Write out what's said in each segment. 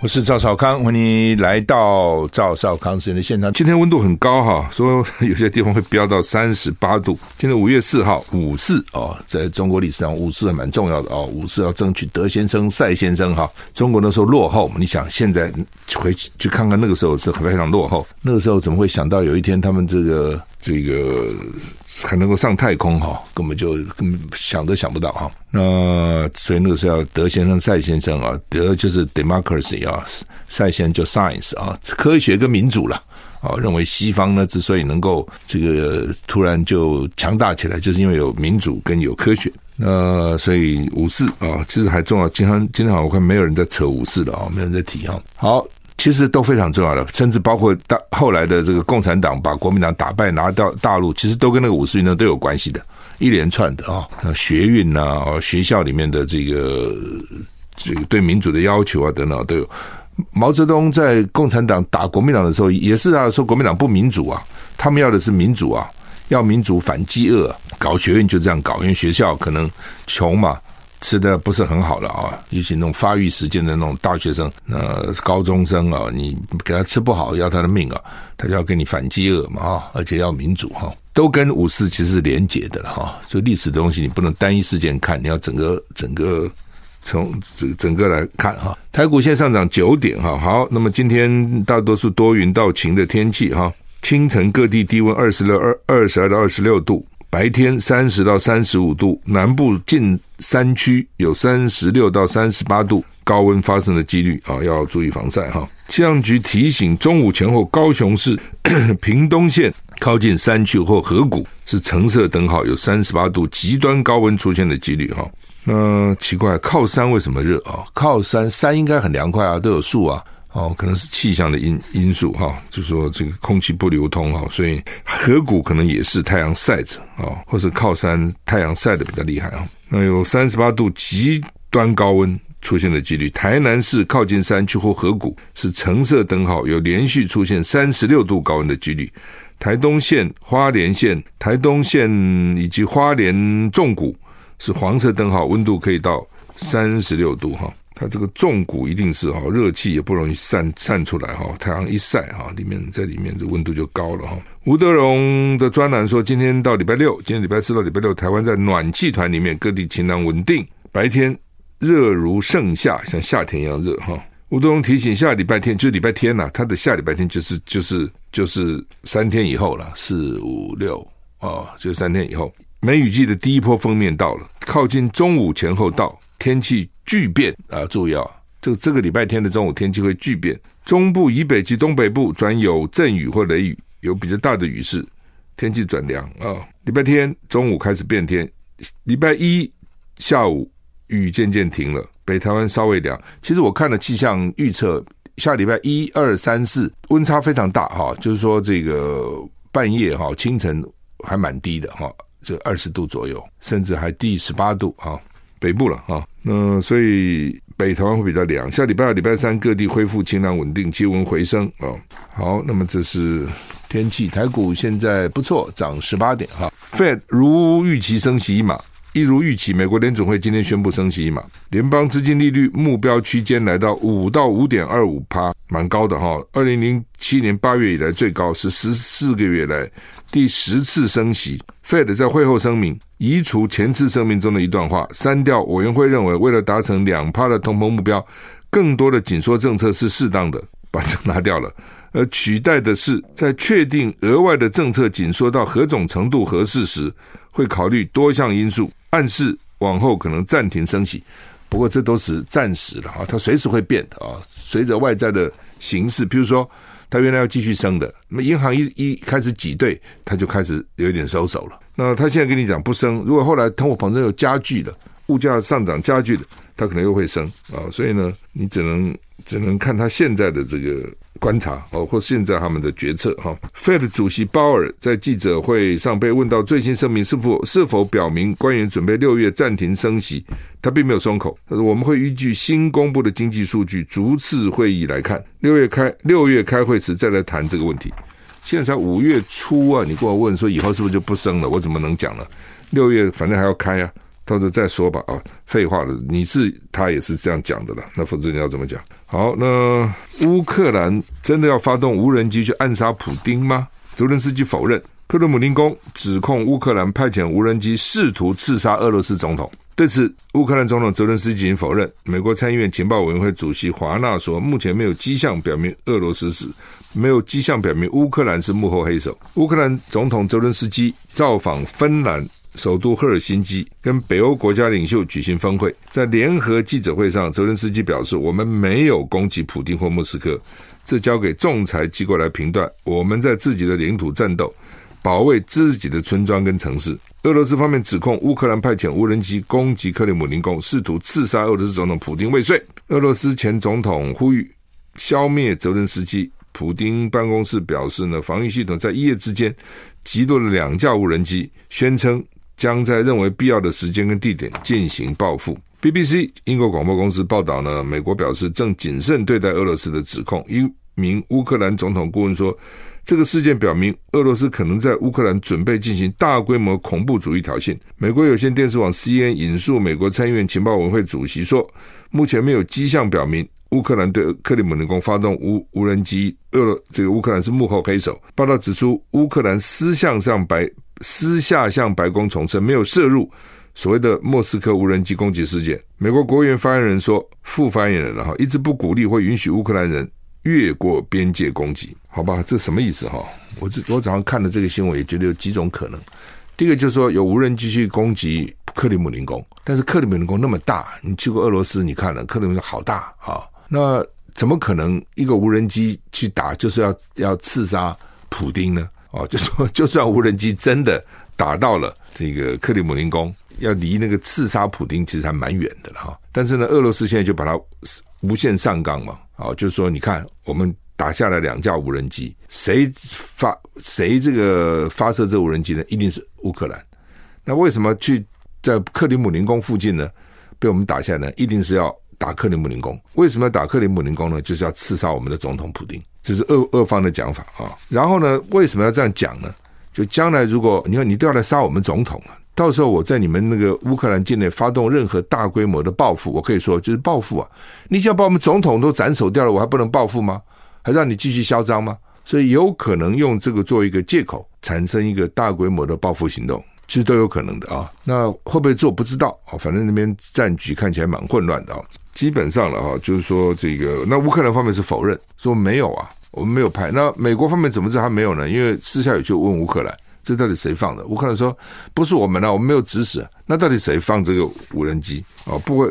我是赵少康，欢迎来到赵少康时间的现场。今天温度很高哈，说有些地方会飙到三十八度。今天五月四号，五四哦，在中国历史上五四还蛮重要的哦。五四要争取德先生、赛先生哈。中国那时候落后，你想现在回去去看看那个时候是非常落后。那个时候怎么会想到有一天他们这个这个？还能够上太空哈，根本就根本想都想不到哈。那所以那个时候，德先生、赛先生啊，德就是 democracy 啊，赛先生就 science 啊，科学跟民主了啊。认为西方呢之所以能够这个突然就强大起来，就是因为有民主跟有科学。那所以五四啊，其实还重要。今天今天好像我看没有人在扯五四了啊，没有人在提哈。好。其实都非常重要的，甚至包括大后来的这个共产党把国民党打败拿到大陆，其实都跟那个五四运动都有关系的，一连串的啊，学运呐，学校里面的这个这个对民主的要求啊等等都有。毛泽东在共产党打国民党的时候，也是啊，说国民党不民主啊，他们要的是民主啊，要民主反饥饿，搞学运就这样搞，因为学校可能穷嘛。吃的不是很好了啊，尤其那种发育时间的那种大学生，呃，高中生啊，你给他吃不好，要他的命啊，他就要跟你反饥饿嘛啊，而且要民主哈，都跟五四其实是连结的了哈。就历史东西，你不能单一事件看，你要整个整个从整整个来看哈。台股现上涨九点哈，好，那么今天大多数多云到晴的天气哈，清晨各地低温二十六二二十二到二十六度。白天三十到三十五度，南部近山区有三十六到三十八度高温发生的几率啊，要注意防晒哈。气象局提醒，中午前后高雄市 屏东县靠近山区或河谷是橙色灯号，有三十八度极端高温出现的几率哈。那奇怪，靠山为什么热啊？靠山山应该很凉快啊，都有树啊。哦，可能是气象的因因素哈，就说这个空气不流通哈，所以河谷可能也是太阳晒着啊，或是靠山太阳晒的比较厉害啊。那有三十八度极端高温出现的几率，台南市靠近山区或河谷是橙色灯号，有连续出现三十六度高温的几率。台东县、花莲县、台东县以及花莲纵谷是黄色灯号，温度可以到三十六度哈。它这个重谷一定是哈，热气也不容易散散出来哈，太阳一晒哈，里面在里面的温度就高了哈。吴德荣的专栏说，今天到礼拜六，今天礼拜四到礼拜六，台湾在暖气团里面，各地晴朗稳定，白天热如盛夏，像夏天一样热哈。吴德荣提醒，下礼拜天就礼拜天呐、他的下礼拜天就是就是就是三天以后了，四五六哦，就是三天以后，梅雨季的第一波锋面到了，靠近中午前后到。天气巨变啊！注意啊，这这个礼拜天的中午天气会巨变，中部以北及东北部转有阵雨或雷雨，有比较大的雨势，天气转凉啊。礼拜天中午开始变天，礼拜一下午雨渐渐停了，北台湾稍微凉。其实我看了气象预测，下礼拜一二三四温差非常大哈，就是说这个半夜哈清晨还蛮低的哈，这二十度左右，甚至还低十八度哈。北部了哈，那所以北台湾会比较凉。下礼拜二、礼拜三各地恢复晴朗稳定，气温回升啊。好，那么这是天气。台股现在不错，涨十八点哈。Fed 如预期升息一码，一如预期，美国联总会今天宣布升息一码，联邦资金利率目标区间来到五到五点二五趴，蛮高的哈。二零零七年八月以来最高，是十四个月来第十次升息。Fed 在会后声明。移除前次声明中的一段话，删掉委员会认为为了达成两趴的通膨目标，更多的紧缩政策是适当的，把这拿掉了，而取代的是在确定额外的政策紧缩到何种程度合适时，会考虑多项因素，暗示往后可能暂停升息。不过这都是暂时的啊，它随时会变的啊，随着外在的形势，比如说。他原来要继续升的，那么银行一一开始挤兑，他就开始有一点收手了。那他现在跟你讲不升，如果后来通货膨胀又加剧了，物价上涨加剧了，他可能又会升啊，所以呢，你只能只能看他现在的这个观察哦，或现在他们的决策哈。Fed 主席鲍尔在记者会上被问到最新声明是否是否表明官员准备六月暂停升息，他并没有松口。他说我们会依据新公布的经济数据逐次会议来看，六月开六月开会时再来谈这个问题。现在才五月初啊，你跟我问说以后是不是就不升了？我怎么能讲呢？六月反正还要开啊。到时候再说吧啊，废话了，你是他也是这样讲的了，那否则你要怎么讲？好，那乌克兰真的要发动无人机去暗杀普丁吗？泽伦斯基否认。克里姆林宫指控乌克兰派遣无人机试图刺杀俄罗斯总统，对此乌克兰总统泽伦斯基否认。美国参议院情报委员会主席华纳说，目前没有迹象表明俄罗斯是，没有迹象表明乌克兰是幕后黑手。乌克兰总统泽伦斯基造访芬兰。首都赫尔辛基跟北欧国家领袖举行峰会，在联合记者会上，泽伦斯基表示：“我们没有攻击普丁或莫斯科，这交给仲裁机构来评断。我们在自己的领土战斗，保卫自己的村庄跟城市。”俄罗斯方面指控乌克兰派遣无人机攻击克里姆林宫，试图刺杀俄罗斯总统普丁未遂。俄罗斯前总统呼吁消灭泽伦斯基。普丁办公室表示呢，防御系统在一夜之间击落了两架无人机，宣称。将在认为必要的时间跟地点进行报复。BBC 英国广播公司报道呢，美国表示正谨慎对待俄罗斯的指控。一名乌克兰总统顾问说，这个事件表明俄罗斯可能在乌克兰准备进行大规模恐怖主义挑衅。美国有线电视网 CNN 引述美国参议院情报委员会主席说，目前没有迹象表明乌克兰对克里姆林宫发动无无人机，俄这个乌克兰是幕后黑手。报道指出，乌克兰私向上白。私下向白宫重申没有涉入所谓的莫斯科无人机攻击事件。美国国务院发言人说，副发言人哈一直不鼓励或允许乌克兰人越过边界攻击。好吧，这什么意思哈？我这我早上看了这个新闻，也觉得有几种可能。第一个就是说有无人机去攻击克里姆林宫，但是克里姆林宫那么大，你去过俄罗斯，你看了克里姆林宫好大啊，那怎么可能一个无人机去打就是要要刺杀普丁呢？哦，就说 就算无人机真的打到了这个克里姆林宫，要离那个刺杀普丁其实还蛮远的了哈。但是呢，俄罗斯现在就把它无限上纲嘛，哦，就是说你看我们打下来两架无人机，谁发谁这个发射这无人机呢？一定是乌克兰。那为什么去在克里姆林宫附近呢？被我们打下来呢？一定是要打克里姆林宫。为什么要打克里姆林宫呢？就是要刺杀我们的总统普丁。这是俄俄方的讲法啊，然后呢，为什么要这样讲呢？就将来如果你看你都要来杀我们总统了，到时候我在你们那个乌克兰境内发动任何大规模的报复，我可以说就是报复啊！你想把我们总统都斩首掉了，我还不能报复吗？还让你继续嚣张吗？所以有可能用这个做一个借口，产生一个大规模的报复行动，其实都有可能的啊。那会不会做不知道啊？反正那边战局看起来蛮混乱的啊。基本上了哈，就是说这个那乌克兰方面是否认说没有啊。我们没有派，那美国方面怎么知道他没有呢？因为私下有去问乌克兰，这到底谁放的？乌克兰说不是我们啊，我们没有指使。那到底谁放这个无人机？哦，不会。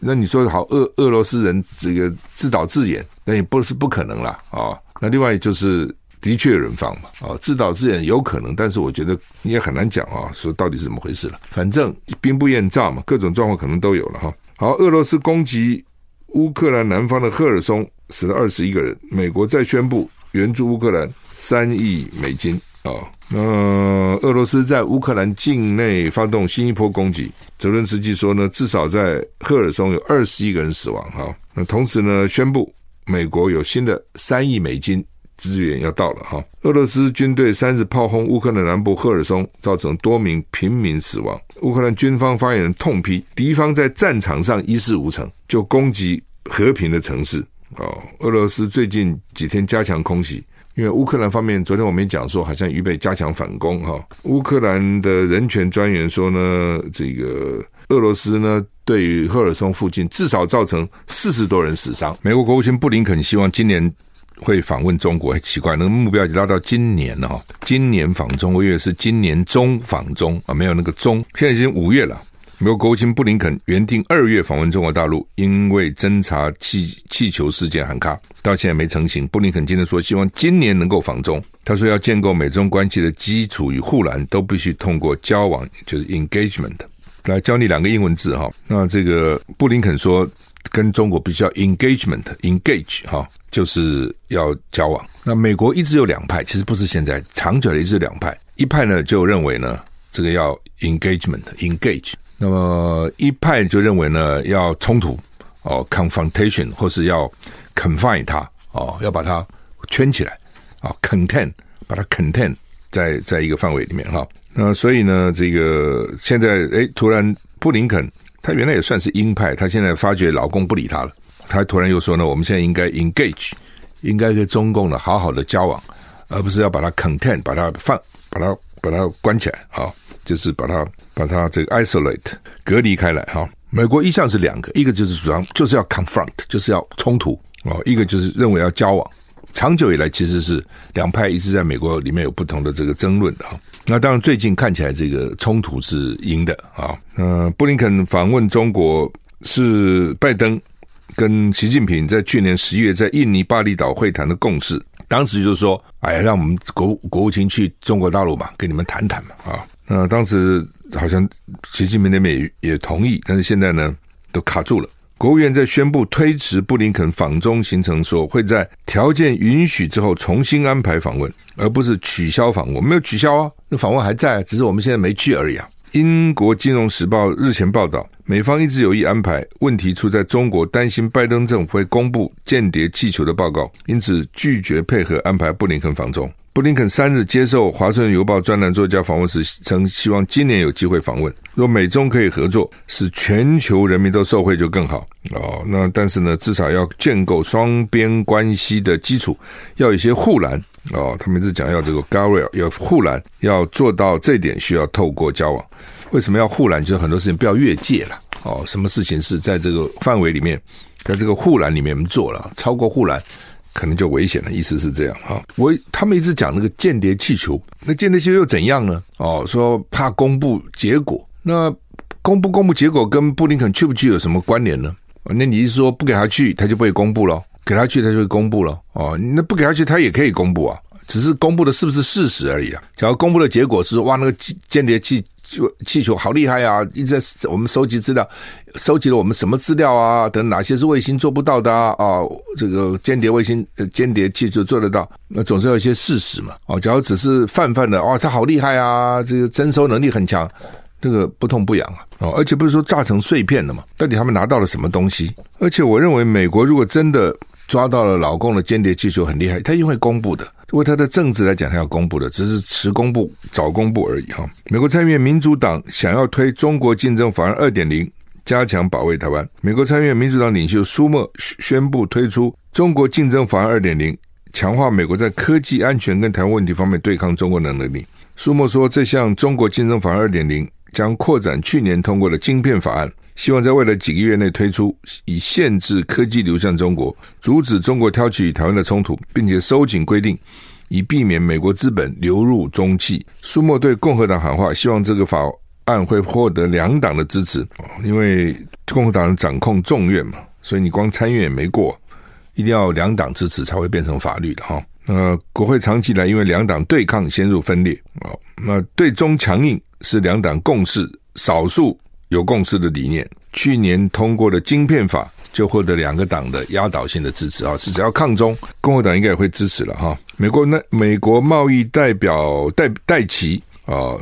那你说好，俄俄罗斯人这个自导自演，那也不是不可能了啊、哦。那另外就是的确有人放嘛，啊、自导自演有可能，但是我觉得你也很难讲啊，说到底是怎么回事了。反正兵不厌诈嘛，各种状况可能都有了哈。好，俄罗斯攻击乌克兰南方的赫尔松。死了二十一个人。美国再宣布援助乌克兰三亿美金啊、哦。那俄罗斯在乌克兰境内发动新一波攻击。泽伦斯基说呢，至少在赫尔松有二十一个人死亡哈、那同时呢，宣布美国有新的三亿美金资源要到了哈、俄罗斯军队三日炮轰乌克兰南部赫尔松，造成多名平民死亡。乌克兰军方发言人痛批敌方在战场上一事无成，就攻击和平的城市。哦，俄罗斯最近几天加强空袭，因为乌克兰方面昨天我们讲说，好像预备加强反攻哈。乌克兰的人权专员说呢，这个俄罗斯呢对于赫尔松附近至少造成四十多人死伤。美国国务卿布林肯希望今年会访问中国，很奇怪，那个目标已经拉到今年了哈。今年访中，我以为是今年中访中啊，没有那个中，现在已经五月了。美国国务卿布林肯原定二月访问中国大陆，因为侦查气气球事件喊卡，到现在没成型。布林肯今天说，希望今年能够访中。他说，要建构美中关系的基础与护栏，都必须通过交往，就是 engagement。来教你两个英文字哈。那这个布林肯说，跟中国比较 engagement，engage 哈，就是要交往。那美国一直有两派，其实不是现在，长久的一直两派。一派呢就认为呢，这个要 engagement，engage。那么一派就认为呢，要冲突哦，confrontation，或是要 confine 它哦，要把它圈起来啊，contain，把它 contain 在在一个范围里面哈。那所以呢，这个现在诶，突然布林肯他原来也算是鹰派，他现在发觉老公不理他了，他突然又说呢，我们现在应该 engage，应该跟中共呢好好的交往，而不是要把它 contain，把它放，把它把它关起来啊，就是把它把它这个 isolate 隔离开来哈。美国一向是两个，一个就是主张就是要 confront，就是要冲突哦，一个就是认为要交往。长久以来，其实是两派一直在美国里面有不同的这个争论的哈。那当然，最近看起来这个冲突是赢的啊。呃，布林肯访问中国是拜登跟习近平在去年十一月在印尼巴厘岛会谈的共识。当时就是说，哎呀，让我们国国务卿去中国大陆嘛，跟你们谈谈嘛啊。那当时好像习近平那边也也同意，但是现在呢，都卡住了。国务院在宣布推迟布林肯访中行程，说会在条件允许之后重新安排访问，而不是取消访问。没有取消啊，那访问还在，只是我们现在没去而已啊。英国金融时报日前报道，美方一直有意安排，问题出在中国担心拜登政府会公布间谍气球的报告，因此拒绝配合安排布林肯访中。布林肯三日接受《华盛顿邮报》专栏作家访问时，曾希望今年有机会访问。若美中可以合作，使全球人民都受惠就更好哦。那但是呢，至少要建构双边关系的基础，要有一些护栏哦。他们一直讲要这个 g a r r e 要护栏，要做到这点需要透过交往。为什么要护栏？就是很多事情不要越界了哦。什么事情是在这个范围里面，在这个护栏里面做了，超过护栏。可能就危险了，意思是这样哈。我他们一直讲那个间谍气球，那间谍气球又怎样呢？哦，说怕公布结果，那公布公布结果跟布林肯去不去有什么关联呢？那你是说不给他去，他就不会公布了？给他去，他就会公布了？哦，那不给他去，他也可以公布啊，只是公布的是不是事实而已啊？假如公布的结果是哇，那个间谍气。就气球好厉害啊！一直在我们收集资料，收集了我们什么资料啊？等哪些是卫星做不到的啊？哦，这个间谍卫星、间谍气球做得到，那总是要一些事实嘛。哦，假如只是泛泛的，哇、哦，他好厉害啊！这个侦收能力很强，这个不痛不痒啊。哦，而且不是说炸成碎片了嘛？到底他们拿到了什么东西？而且我认为，美国如果真的抓到了老共的间谍气球很厉害，他一定会公布的。为他的政治来讲，他要公布的只是迟公布、早公布而已哈。美国参议院民主党想要推中国竞争法案二点零，加强保卫台湾。美国参议院民主党领袖舒默宣布推出中国竞争法案二点零，强化美国在科技安全跟台湾问题方面对抗中国的能力。舒默说，这项中国竞争法案二点零将扩展去年通过的晶片法案。希望在未来几个月内推出，以限制科技流向中国，阻止中国挑起与台湾的冲突，并且收紧规定，以避免美国资本流入中企。舒默对共和党喊话，希望这个法案会获得两党的支持，因为共和党掌控众院嘛，所以你光参院也没过，一定要两党支持才会变成法律的哈。呃，国会长期以来因为两党对抗陷入分裂啊，那对中强硬是两党共识，少数。有共识的理念，去年通过的晶片法就获得两个党的压倒性的支持啊！是只要抗中，共和党应该也会支持了哈。美国那美国贸易代表戴戴琪啊，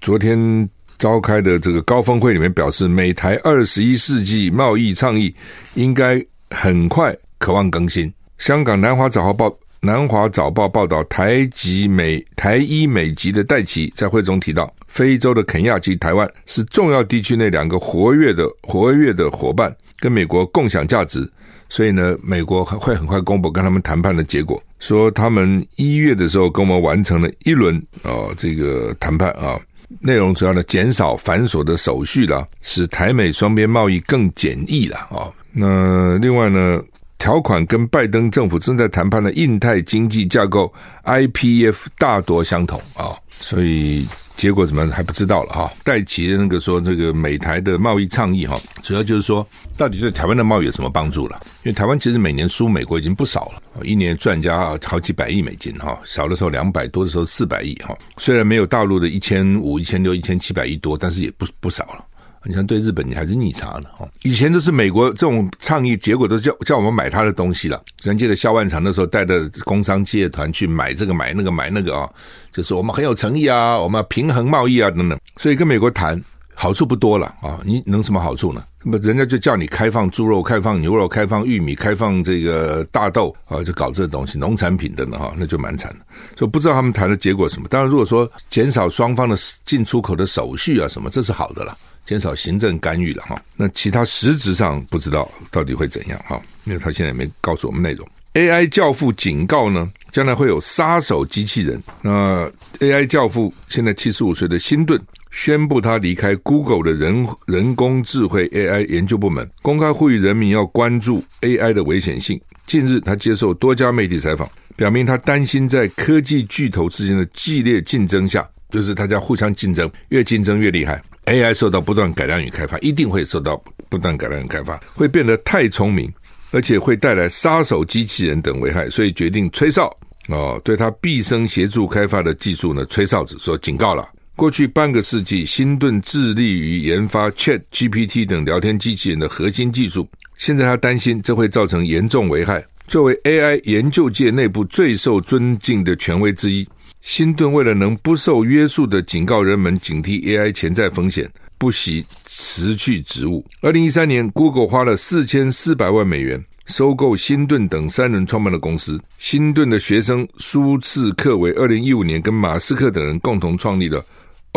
昨天召开的这个高峰会里面表示，美台二十一世纪贸易倡议应该很快渴望更新。香港南华早报。南华早报报道，台籍美台医美籍的戴琪在会中提到，非洲的肯亚及台湾是重要地区内两个活跃的活跃的伙伴，跟美国共享价值，所以呢，美国会很快公布跟他们谈判的结果，说他们一月的时候跟我们完成了一轮啊这个谈判啊，内容主要呢减少繁琐的手续啦，使台美双边贸易更简易了啊。那另外呢？条款跟拜登政府正在谈判的印太经济架构 IPF 大多相同啊，所以结果怎么还不知道了哈。戴琪的那个说这个美台的贸易倡议哈，主要就是说到底对台湾的贸易有什么帮助了？因为台湾其实每年输美国已经不少了，一年赚家好几百亿美金哈，少的时候两百多的时候四百亿哈。虽然没有大陆的一千五、一千六、一千七百亿多，但是也不不少了你像对日本，你还是逆差的哈。以前都是美国这种倡议，结果都叫叫我们买他的东西了。咱记得萧万长的时候带着工商界团去买这个买那个买那个啊，就是我们很有诚意啊，我们要平衡贸易啊等等。所以跟美国谈好处不多了啊，你能什么好处呢？那么人家就叫你开放猪肉、开放牛肉、开放玉米、开放这个大豆啊，就搞这东西，农产品等等哈，那就蛮惨的。所以不知道他们谈的结果什么。当然，如果说减少双方的进出口的手续啊什么，这是好的了。减少行政干预了哈，那其他实质上不知道到底会怎样哈，因为他现在也没告诉我们内容。AI 教父警告呢，将来会有杀手机器人。那 AI 教父现在七十五岁的辛顿宣布他离开 Google 的人人工智慧 AI 研究部门，公开呼吁人民要关注 AI 的危险性。近日他接受多家媒体采访，表明他担心在科技巨头之间的激烈竞争下，就是大家互相竞争，越竞争越厉害。AI 受到不断改良与开发，一定会受到不断改良与开发，会变得太聪明，而且会带来杀手机器人等危害，所以决定吹哨哦，对他毕生协助开发的技术呢，吹哨子说警告了。过去半个世纪，辛顿致力于研发 ChatGPT 等聊天机器人的核心技术，现在他担心这会造成严重危害。作为 AI 研究界内部最受尊敬的权威之一。辛顿为了能不受约束地警告人们警惕 AI 潜在风险，不惜辞去职务。二零一三年，Google 花了四千四百万美元收购辛顿等三人创办的公司。辛顿的学生苏茨克为二零一五年跟马斯克等人共同创立了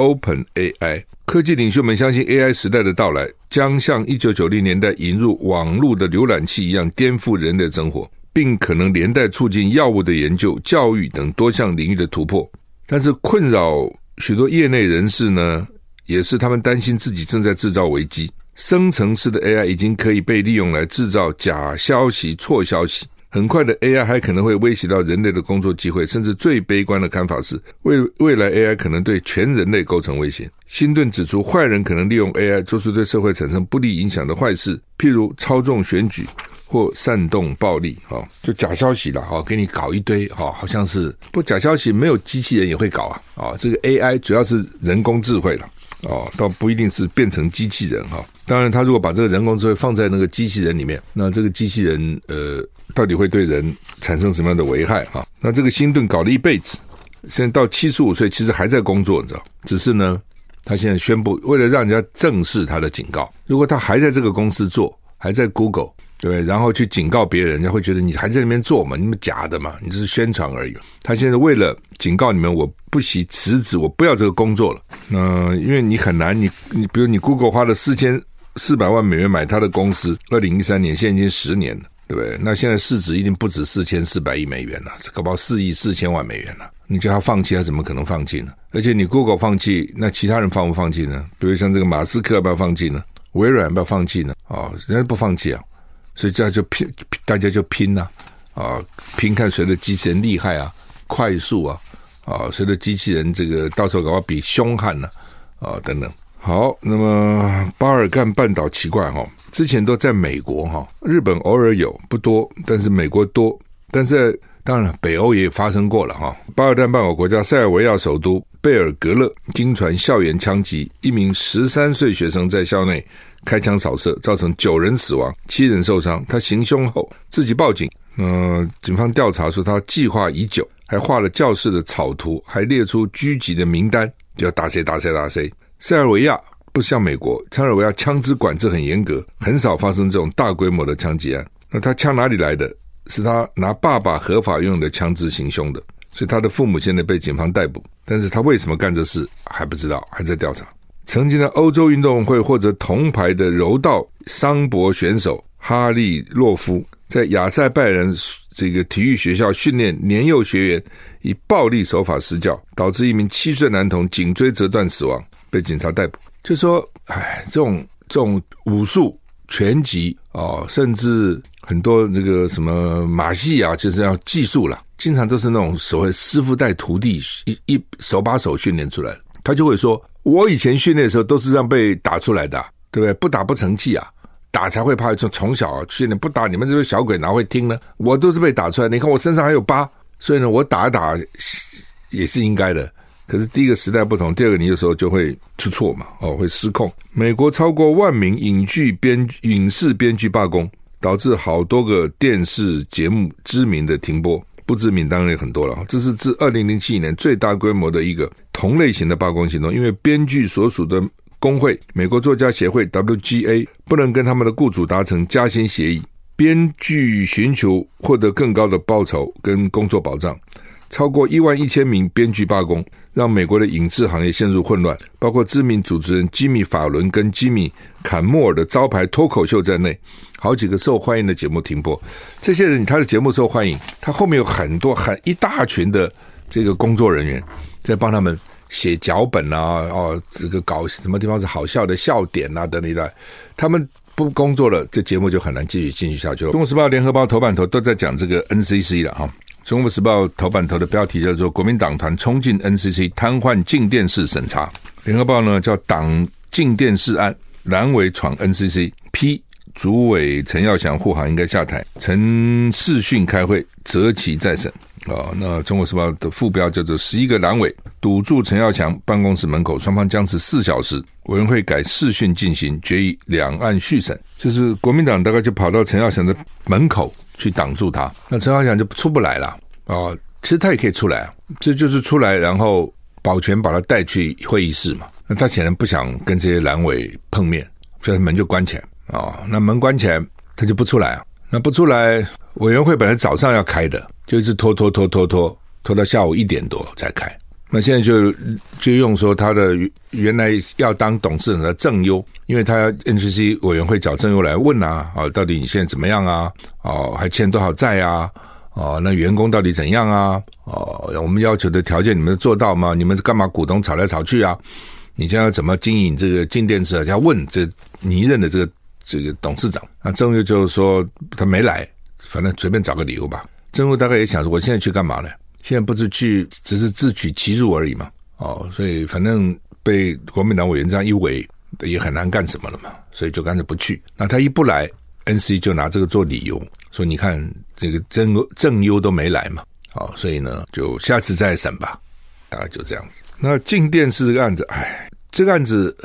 OpenAI。科技领袖们相信 AI 时代的到来将像一九九零年代引入网络的浏览器一样颠覆人类生活。并可能连带促进药物的研究、教育等多项领域的突破，但是困扰许多业内人士呢，也是他们担心自己正在制造危机。生成式的 AI 已经可以被利用来制造假消息、错消息。很快的 AI 还可能会威胁到人类的工作机会，甚至最悲观的看法是，未未来 AI 可能对全人类构成威胁。辛顿指出，坏人可能利用 AI 做出对社会产生不利影响的坏事，譬如操纵选举。或煽动暴力，哈，就假消息了，哈，给你搞一堆，哈，好像是不假消息，没有机器人也会搞啊，啊，这个 AI 主要是人工智慧了，哦，倒不一定是变成机器人，哈，当然，他如果把这个人工智慧放在那个机器人里面，那这个机器人，呃，到底会对人产生什么样的危害，哈？那这个辛顿搞了一辈子，现在到七十五岁，其实还在工作，你知道，只是呢，他现在宣布，为了让人家正视他的警告，如果他还在这个公司做，还在 Google。对，然后去警告别人，人家会觉得你还在那边做嘛？你们假的嘛？你只是宣传而已。他现在为了警告你们，我不惜辞职，我不要这个工作了。嗯、因为你很难，你你比如你 Google 花了四千四百万美元买他的公司，二零一三年，现在已经十年了，对不对？那现在市值一定不止四千四百亿美元了，搞不好四亿四千万美元了。你叫他放弃，他怎么可能放弃呢？而且你 Google 放弃，那其他人放不放弃呢？比如像这个马斯克要不要放弃呢？微软要不要放弃呢？哦，人家不放弃啊。所以这样就拼，大家就拼呐，啊，拼看谁的机器人厉害啊，快速啊，啊，谁的机器人这个到时候搞比凶悍呢，啊，等等。好，那么巴尔干半岛奇怪哈，之前都在美国哈，日本偶尔有不多，但是美国多，但是当然北欧也发生过了哈。巴尔干半岛国家塞尔维亚首都贝尔格勒惊传校园枪击，一名十三岁学生在校内。开枪扫射，造成九人死亡，七人受伤。他行凶后自己报警。嗯、警方调查说他计划已久，还画了教室的草图，还列出狙击的名单，就要打谁打谁打谁。塞尔维亚不像美国，塞尔维亚枪支管制很严格，很少发生这种大规模的枪击案。那他枪哪里来的？是他拿爸爸合法用的枪支行凶的，所以他的父母现在被警方逮捕。但是他为什么干这事还不知道，还在调查。曾经的欧洲运动会获得铜牌的柔道桑博选手哈利洛夫，在亚塞拜人这个体育学校训练年幼学员，以暴力手法施教，导致一名七岁男童颈椎折断死亡，被警察逮捕。就说，哎，这种这种武术、拳击哦，甚至很多这个什么马戏啊，就是要技术了，经常都是那种所谓师傅带徒弟，一一手把手训练出来，他就会说。我以前训练的时候都是这样被打出来的，对不对？不打不成器啊，打才会怕。从从小训练不打，你们这些小鬼哪会听呢？我都是被打出来。你看我身上还有疤，所以呢，我打一打也是应该的。可是第一个时代不同，第二个你有时候就会出错嘛，哦，会失控。美国超过万名影剧编影视编剧罢工，导致好多个电视节目知名的停播，不知名当然也很多了。这是自二零零七年最大规模的一个同类型的罢工行动，因为编剧所属的工会美国作家协会 WGA 不能跟他们的雇主达成加薪协议，编剧寻求获得更高的报酬跟工作保障。超过一万一千名编剧罢工，让美国的影视行业陷入混乱，包括知名主持人吉米·法伦跟吉米·坎莫尔的招牌脱口秀在内，好几个受欢迎的节目停播。这些人他的节目受欢迎，他后面有很多很一大群的这个工作人员在帮他们写脚本啊，哦，这个搞什么地方是好笑的笑点啊等等的，他们不工作了，这节目就很难继续继续下去了。《中国时报》、《联合报》头版头都在讲这个 NCC 了哈。《中国时报》头版头的标题叫做“国民党团冲进 NCC，瘫痪静电视审查”。《联合报》呢叫“党静电视案，蓝委闯 NCC，批主委陈耀祥护航应该下台，陈世训开会择期再审”。啊，那《中国时报》的副标叫做“十一个蓝委堵住陈耀祥办公室门口，双方僵持四小时，委员会改视讯进行，决议两岸续审”。就是国民党大概就跑到陈耀祥的门口。去挡住他，那陈耀祥就出不来了啊、哦！其实他也可以出来啊，这就是出来，然后保全把他带去会议室嘛。那他显然不想跟这些蓝委碰面，所以门就关起来、哦。那门关起来，他就不出来啊。那不出来，委员会本来早上要开的，就一直拖拖拖拖拖拖到下午一点多才开。那现在就就用说他的原来要当董事长的正优，因为他要 NCC 委员会找正优来问啊，啊，到底你现在怎么样啊？哦，还欠多少债啊？哦，那员工到底怎样啊？哦，我们要求的条件你们做到吗？你们是干嘛股东吵来吵去啊？你将要怎么经营这个镜电视？要问这你任的这个这个董事长，那正优就是说他没来，反正随便找个理由吧。正优大概也想说，我现在去干嘛呢？现在不是去，只是自取其辱而已嘛。哦，所以反正被国民党委员这样一围，也很难干什么了嘛。所以就干脆不去。那他一不来，NC 就拿这个做理由，说你看这个正正优都没来嘛。哦，所以呢，就下次再审吧。大概就这样子。那进电视这个案子，哎，这个案子，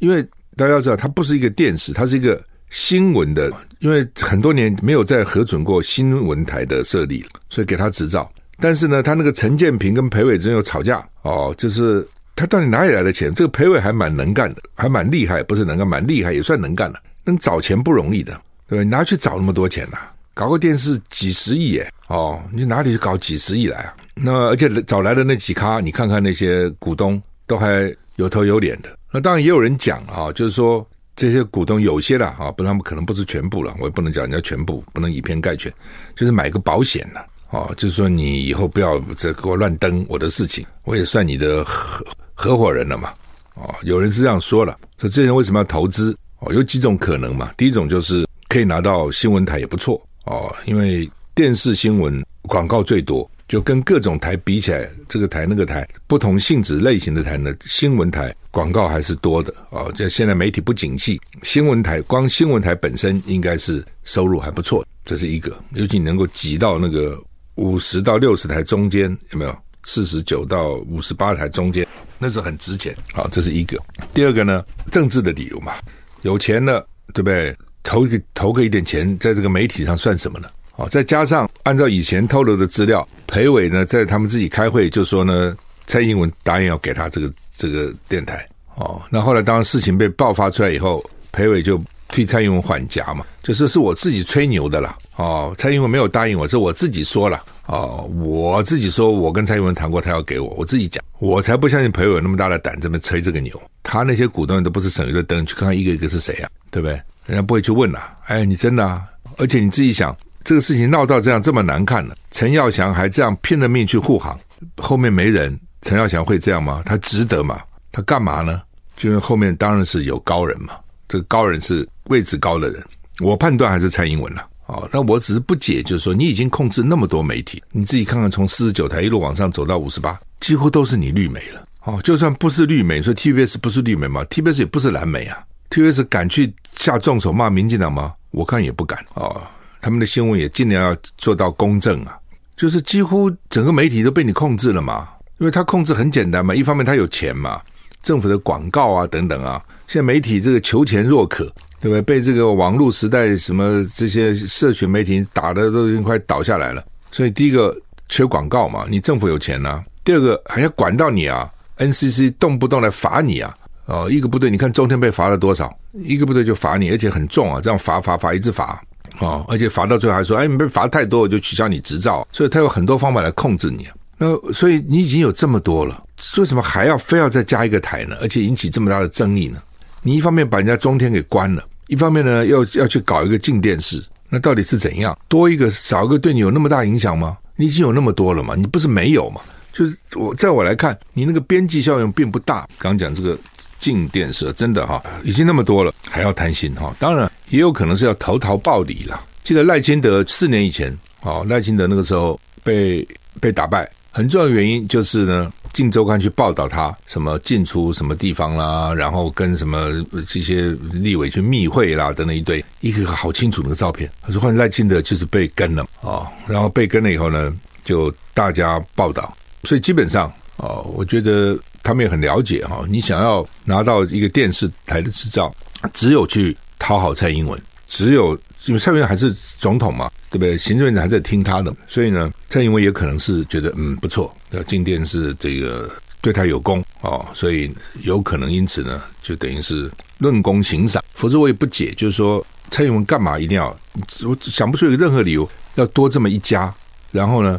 因为大家要知道，它不是一个电视，它是一个新闻的。因为很多年没有再核准过新闻台的设立，所以给他执照。但是呢，他那个陈建平跟裴伟真有吵架哦，就是他到底哪里来的钱？这个裴伟还蛮能干的，还蛮厉害，不是能干，蛮厉害，也算能干的。能找钱不容易的，对吧？你哪去找那么多钱呐、搞个电视几十亿耶，哦，你哪里去搞几十亿来啊？那而且找来的那几咖，你看看那些股东都还有头有脸的。那当然也有人讲啊，就是说这些股东有些的啊，不，他们可能不是全部了，我也不能讲人家全部，不能以偏概全，就是买个保险呐。哦，就是说你以后不要再给我乱登我的事情，我也算你的合合伙人了嘛。哦，有人是这样说了，说这些人为什么要投资？哦，有几种可能嘛。第一种就是可以拿到新闻台也不错哦，因为电视新闻广告最多，就跟各种台比起来，这个台那个台不同性质类型的台呢，新闻台广告还是多的哦。就现在媒体不景气，新闻台光新闻台本身应该是收入还不错，这是一个，尤其你能够挤到那个。五十到六十台中间有没有？四十九到五十八台中间，那是很值钱。好，这是一个。第二个呢，政治的理由嘛，有钱了，对不对？投个投个一点钱，在这个媒体上算什么呢？好，再加上按照以前透露的资料，裴伟呢在他们自己开会就说呢，蔡英文答应要给他这个这个电台。哦，那后来当事情被爆发出来以后，裴伟就。替蔡英文缓颊嘛，就是是我自己吹牛的啦。哦，蔡英文没有答应我，这我自己说了哦，我自己说我跟蔡英文谈过，他要给我，我自己讲，我才不相信裴伟有那么大的胆这么吹这个牛。他那些股东都不是省油的灯，去看看一个一个是谁啊，对不对？人家不会去问啊。哎，你真的啊？而且你自己想，这个事情闹到这样这么难看了，陈耀祥还这样拼了命去护航，后面没人，陈耀祥会这样吗？他值得吗？他干嘛呢？就因为后面当然是有高人嘛。这个高人是位置高的人，我判断还是蔡英文了啊、哦！但我只是不解，就是说你已经控制那么多媒体，你自己看看，从四十九台一路往上走到五十八，几乎都是你绿媒了哦。就算不是绿媒，你说 TBS 不是绿媒吗？TBS 也不是蓝媒啊。，TBS 敢去下重手骂民进党吗？我看也不敢哦。他们的新闻也尽量要做到公正啊。就是几乎整个媒体都被你控制了嘛。因为他控制很简单嘛，一方面他有钱嘛，政府的广告啊等等啊，现在媒体这个求钱若渴，对不对？被这个网络时代什么这些社群媒体打的都已经快倒下来了。所以第一个缺广告嘛，你政府有钱啊；第二个还要管到你啊，NCC 动不动来罚你啊。哦，一个部队你看中天被罚了多少？一个部队就罚你，而且很重啊，这样罚罚罚一直罚。哦，而且罚到最后还说，哎，你被罚太多，我就取消你执照。所以他有很多方法来控制你。那所以你已经有这么多了，为什么还要非要再加一个台呢？而且引起这么大的争议呢？你一方面把人家中天给关了，一方面呢又要去搞一个静电视，那到底是怎样？多一个少一个对你有那么大影响吗？你已经有那么多了嘛？你不是没有嘛？就是我在我来看，你那个边际效应并不大。刚讲这个静电社真的哈，已经那么多了，还要贪心哈？当然。也有可能是要投桃报李了。记得赖清德四年以前，哦，赖清德那个时候被被打败，很重要的原因就是呢，《镜周刊》去报道他什么进出什么地方啦，然后跟什么这些立委去密会啦等等一堆，一个好清楚那个照片。他说，换赖清德就是被跟了哦，然后被跟了以后呢，就大家报道，所以基本上哦，我觉得他们也很了解哈，你想要拿到一个电视台的执照，只有去。讨好蔡英文，只有因为蔡英文还是总统嘛，对不对？行政院长还在听他的，所以呢，蔡英文也可能是觉得嗯不错，要进电视这个对他有功哦，所以有可能因此呢，就等于是论功行赏。否则我也不解，就是说蔡英文干嘛一定要？我想不出有任何理由要多这么一家。然后呢，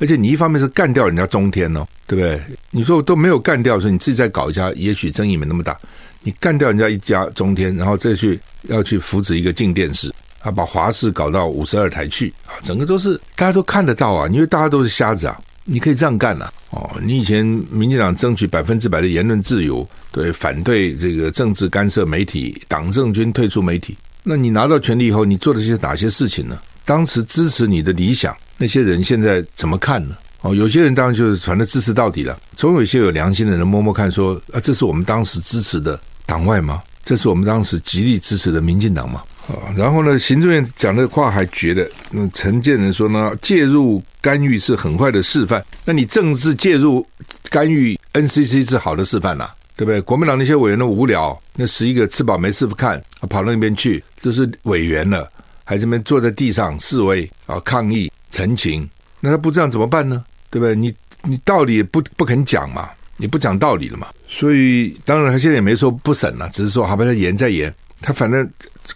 而且你一方面是干掉人家中天哦，对不对？你说我都没有干掉，说你自己再搞一家，也许争议没那么大。你干掉人家一家中天，然后再去要去扶持一个镜电视，啊，把华视搞到五十二台去啊，整个都是大家都看得到啊，因为大家都是瞎子啊，你可以这样干啊。哦，你以前民进党争取百分之百的言论自由，对，反对这个政治干涉媒体，党政军退出媒体，那你拿到权力以后，你做的是哪些事情呢？当时支持你的理想那些人现在怎么看呢？哦，有些人当然就是反正支持到底了，总有一些有良心的人摸摸看说，啊，这是我们当时支持的。党外吗？这是我们当时极力支持的民进党吗？啊，然后呢，行政院讲的话还觉得，那陈建仁说呢，介入干预是很坏的示范。那你政治介入干预 NCC 是好的示范呐、啊，对不对？国民党那些委员都无聊，那十一个吃饱没事不看，跑到那边去，都是委员了，还这边坐在地上示威啊，抗议陈情，那他不这样怎么办呢？对不对？你你道理也不不肯讲嘛。你不讲道理了嘛？所以当然他现在也没说不审了，只是说好吧，他延再延。他反正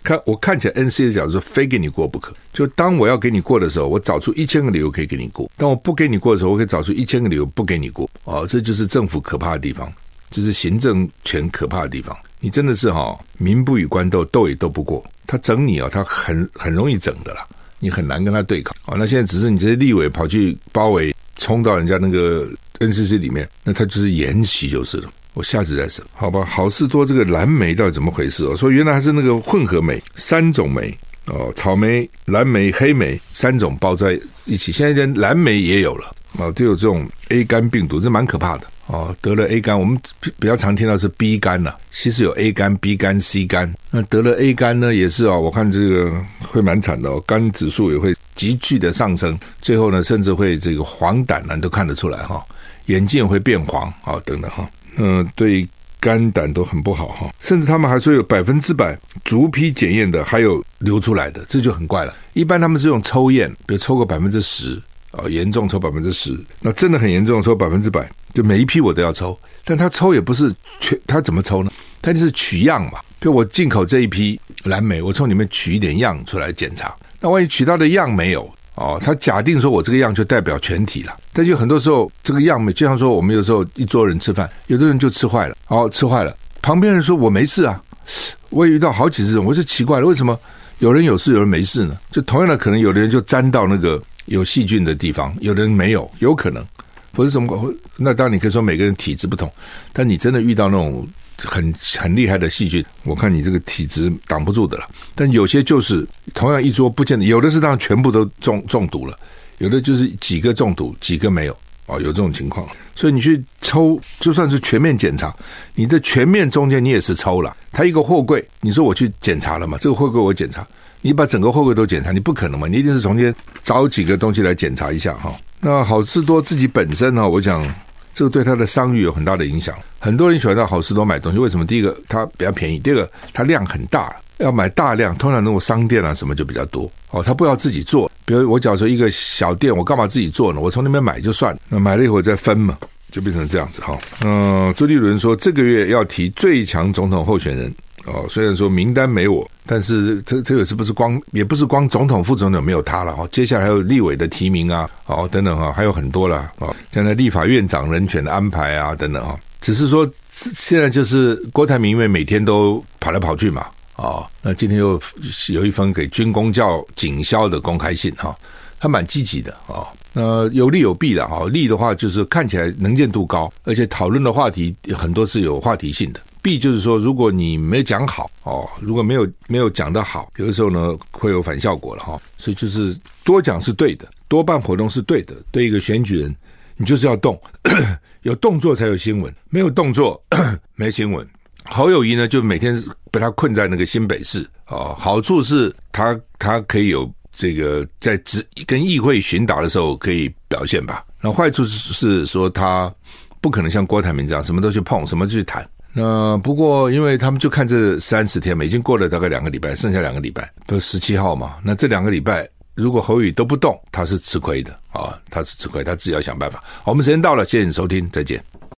看我看起来，NC 的角度说非给你过不可。就当我要给你过的时候，我找出一千个理由可以给你过；当我不给你过的时候，我可以找出一千个理由不给你过。哦，这就是政府可怕的地方，这是行政权可怕的地方。你真的是哈、哦，民不与官斗，斗也斗不过。他整你啊、哦，他很很容易整的啦，你很难跟他对抗。哦，那现在只是你这些立委跑去包围，冲到人家那个。NCC 里面，那他就是延期就是了。我下次再审，好吧？好事多这个蓝莓到底怎么回事哦？说原来还是那个混合莓，三种莓哦，草莓、蓝莓、黑莓三种包在一起。现在连蓝莓也有了哦，都有这种 A 肝病毒，这蛮可怕的哦。得了 A 肝，我们比较常听到是 B 肝呐、其实有 A 肝、B 肝、C 肝。那得了 A 肝呢，也是啊、哦，我看这个会蛮惨的哦，肝指数也会急剧的上升，最后呢，甚至会这个黄疸呢，都看得出来哈、眼睛会变黄啊，等等哈，嗯，对肝胆都很不好哈，甚至他们还说有百分之百逐批检验的，还有流出来的，这就很怪了。一般他们是用抽验，比如抽个百分之十啊，严重抽百分之十，那真的很严重抽百分之百，就每一批我都要抽。但他抽也不是全，他怎么抽呢？他就是取样嘛，比如我进口这一批蓝莓，我从里面取一点样出来检查，那万一取到的样没有？哦，他假定说我这个样就代表全体了，但就很多时候这个样没，就像说我们有时候一桌人吃饭，有的人就吃坏了，哦，吃坏了，旁边人说我没事啊，我也遇到好几次，我就奇怪了，为什么有人有事，有人没事呢？就同样的，可能有的人就沾到那个有细菌的地方，有的人没有，有可能，不是什么，那当然你可以说每个人体质不同，但你真的遇到那种。很很厉害的细菌，我看你这个体质挡不住的了。但有些就是同样一桌不见得，有的是当全部都中中毒了，有的就是几个中毒，几个没有哦，有这种情况。所以你去抽，就算是全面检查，你的全面中间你也是抽了。他一个货柜，你说我去检查了嘛？这个货柜我检查，你把整个货柜都检查，你不可能嘛？你一定是中间找几个东西来检查一下哈。那好事多自己本身呢，我讲这个对他的商誉有很大的影响。很多人喜欢到好市多买东西，为什么？第一个，它比较便宜；第二个，它量很大，要买大量，通常那种商店啊什么就比较多哦。他不要自己做，比如我假如说一个小店，我干嘛自己做呢？我从那边买就算了，那买了以后再分嘛，就变成这样子哈。嗯，朱立伦说这个月要提最强总统候选人。哦，虽然说名单没我，但是这这个是不是光也不是光总统、副总统没有他了哈？接下来还有立委的提名啊，哦等等哈，还有很多了哦。现在立法院长人权的安排啊等等哈，只是说现在就是郭台铭因为每天都跑来跑去嘛，哦，那今天又有一封给军公教警消的公开信哈，他蛮积极的啊。呃，有利有弊的哈，利的话就是看起来能见度高，而且讨论的话题很多是有话题性的。弊就是说，如果你没讲好哦，如果没有没有讲得好，有的时候呢会有反效果了哈。所以就是多讲是对的，多办活动是对的。对一个选举人，你就是要动，有动作才有新闻，没有动作没新闻。侯友谊呢，就每天被他困在那个新北市哦。好处是他他可以有这个在职跟议会询答的时候可以表现吧。那坏处是是说他不可能像郭台铭这样什么都去碰，什么都去谈。那不过，因为他们就看这三十天嘛，已经过了大概两个礼拜，剩下两个礼拜不是十七号嘛。那这两个礼拜，如果侯宇都不动，他是吃亏的啊，他是吃亏，他自己要想办法。我们时间到了，谢谢你收听，再见。